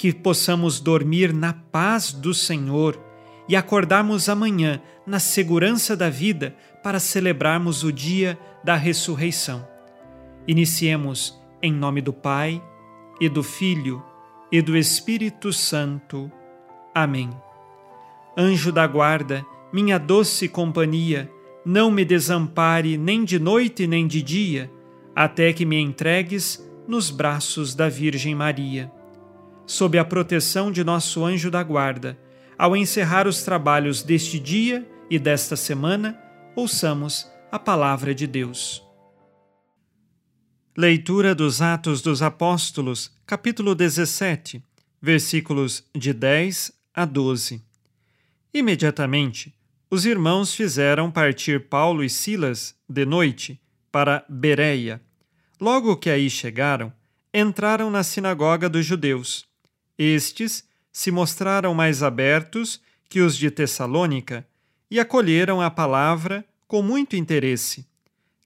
Que possamos dormir na paz do Senhor e acordarmos amanhã na segurança da vida para celebrarmos o dia da ressurreição. Iniciemos em nome do Pai, e do Filho, e do Espírito Santo. Amém. Anjo da guarda, minha doce companhia, não me desampare nem de noite nem de dia, até que me entregues nos braços da Virgem Maria. Sob a proteção de nosso anjo da guarda, ao encerrar os trabalhos deste dia e desta semana, ouçamos a palavra de Deus. Leitura dos Atos dos Apóstolos, capítulo 17, versículos de 10 a 12. Imediatamente, os irmãos fizeram partir Paulo e Silas de noite para Bereia. Logo que aí chegaram, entraram na sinagoga dos judeus. Estes se mostraram mais abertos que os de Tessalônica e acolheram a palavra com muito interesse.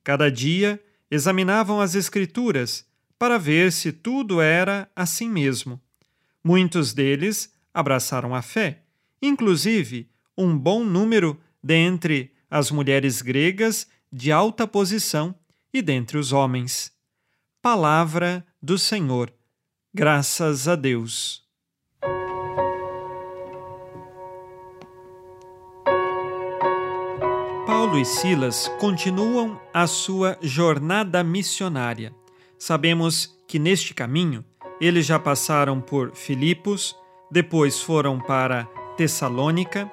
Cada dia examinavam as Escrituras para ver se tudo era assim mesmo. Muitos deles abraçaram a fé, inclusive um bom número dentre as mulheres gregas de alta posição e dentre os homens. Palavra do Senhor. Graças a Deus. Paulo e Silas continuam a sua jornada missionária. Sabemos que neste caminho eles já passaram por Filipos, depois foram para Tessalônica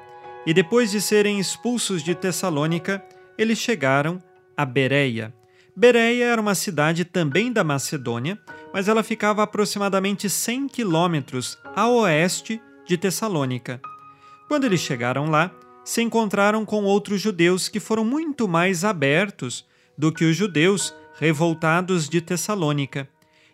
e depois de serem expulsos de Tessalônica, eles chegaram a Bereia. Bereia era uma cidade também da Macedônia, mas ela ficava aproximadamente 100 quilômetros a oeste de Tessalônica. Quando eles chegaram lá, se encontraram com outros judeus que foram muito mais abertos do que os judeus revoltados de Tessalônica.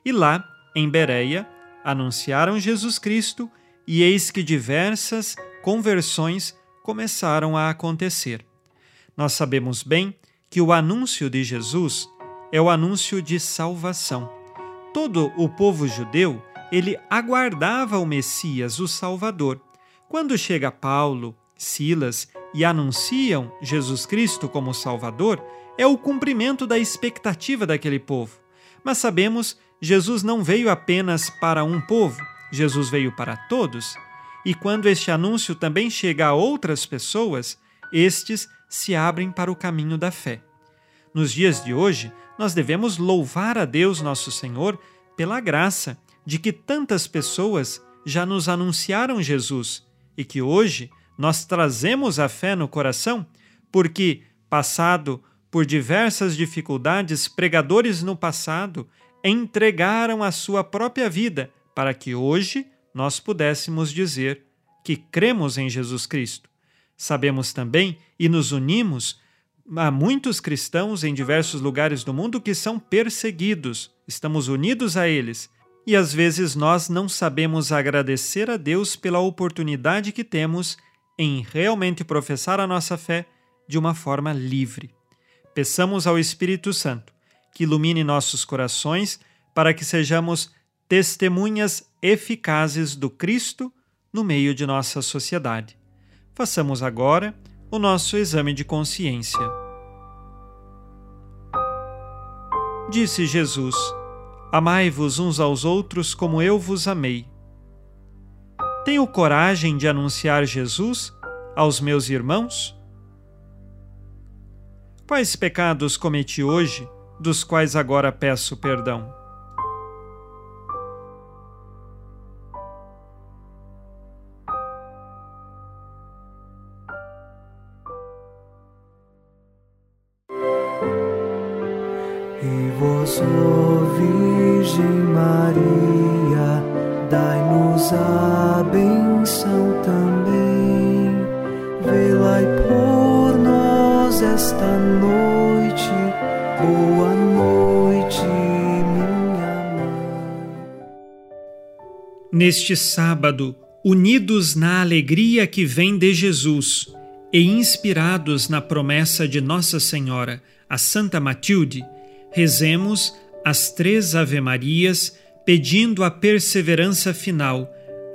E lá, em Bereia, anunciaram Jesus Cristo, e eis que diversas conversões começaram a acontecer. Nós sabemos bem que o anúncio de Jesus é o anúncio de salvação. Todo o povo judeu, ele aguardava o Messias, o Salvador. Quando chega Paulo, Silas e anunciam Jesus Cristo como Salvador, é o cumprimento da expectativa daquele povo. Mas sabemos, Jesus não veio apenas para um povo, Jesus veio para todos. E quando este anúncio também chega a outras pessoas, estes se abrem para o caminho da fé. Nos dias de hoje, nós devemos louvar a Deus nosso Senhor pela graça de que tantas pessoas já nos anunciaram Jesus e que hoje nós trazemos a fé no coração porque, passado por diversas dificuldades, pregadores no passado entregaram a sua própria vida para que hoje nós pudéssemos dizer que cremos em Jesus Cristo. Sabemos também e nos unimos a muitos cristãos em diversos lugares do mundo que são perseguidos. Estamos unidos a eles. E às vezes nós não sabemos agradecer a Deus pela oportunidade que temos em realmente professar a nossa fé de uma forma livre. Peçamos ao Espírito Santo que ilumine nossos corações para que sejamos testemunhas eficazes do Cristo no meio de nossa sociedade. Façamos agora o nosso exame de consciência. Disse Jesus: Amai-vos uns aos outros como eu vos amei. Tenho coragem de anunciar Jesus aos meus irmãos? Quais pecados cometi hoje, dos quais agora peço perdão? E vós, ó Virgem Maria, dai-nos a benção também. Velai por nós esta noite. Boa noite, minha mãe. Neste sábado, unidos na alegria que vem de Jesus e inspirados na promessa de Nossa Senhora, a Santa Matilde, rezemos as três Ave-Marias pedindo a perseverança final